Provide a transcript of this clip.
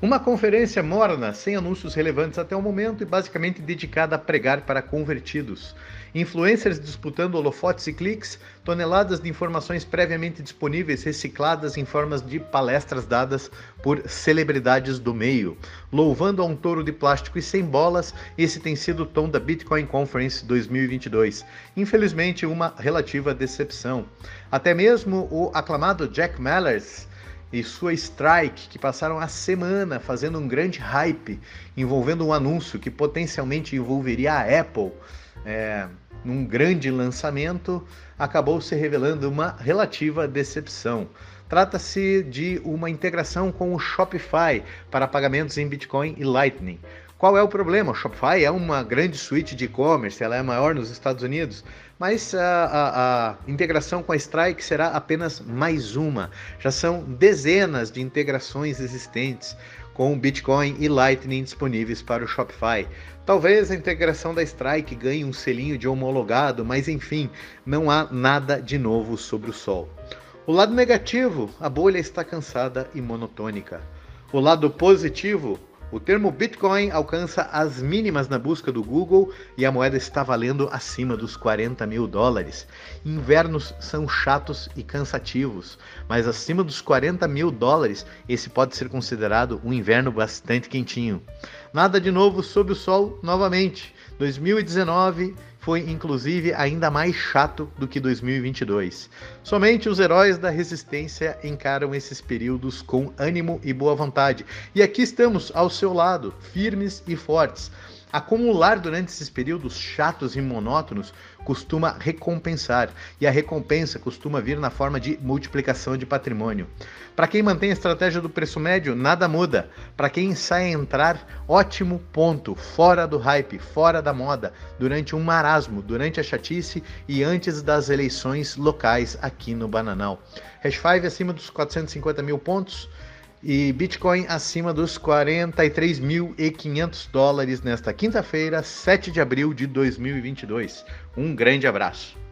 Uma conferência morna, sem anúncios relevantes até o momento e basicamente dedicada a pregar para convertidos. Influencers disputando holofotes e cliques, toneladas de informações previamente disponíveis recicladas em formas de palestras dadas por celebridades do meio. Louvando a um touro de plástico e sem bolas, esse tem sido o tom da Bitcoin Conference 2022. Infelizmente, uma relativa decepção. Até mesmo o aclamado Jack Mallers e sua Strike, que passaram a semana fazendo um grande hype envolvendo um anúncio que potencialmente envolveria a Apple é, num grande lançamento, acabou se revelando uma relativa decepção. Trata-se de uma integração com o Shopify para pagamentos em Bitcoin e Lightning. Qual é o problema? O Shopify é uma grande suíte de e-commerce, ela é maior nos Estados Unidos, mas a, a, a, integração com a Strike será apenas mais uma. Já são dezenas de integrações existentes com Bitcoin e Lightning disponíveis para o Shopify. Talvez a integração da Strike ganhe um selinho de homologado, mas enfim, não há nada de novo sobre o sol. O lado negativo, a bolha está cansada e monotônica. O lado positivo, o termo Bitcoin alcança as mínimas na busca do Google e a moeda está valendo acima dos 40 mil dólares. Invernos são chatos e cansativos, mas acima dos 40 mil dólares, esse pode ser considerado um inverno bastante quentinho. Nada de novo sob o sol novamente. 2019 foi inclusive ainda mais chato do que 2022. Somente os heróis da resistência encaram esses períodos com ânimo e boa vontade. E aqui estamos ao seu lado, firmes e fortes. Acumular durante esses períodos chatos e monótonos costuma recompensar, e a recompensa costuma vir na forma de multiplicação de patrimônio. Para quem mantém a estratégia do preço médio, nada muda. Para quem sai entrar, ótimo ponto, fora do hype, fora da moda, durante um marasmo, durante a chatice e antes das eleições locais aqui no Bananal. Hash 5 acima dos 450 mil pontos e Bitcoin acima dos 43.500 dólares nesta quinta-feira, 7 de abril de 2022. Um grande abraço.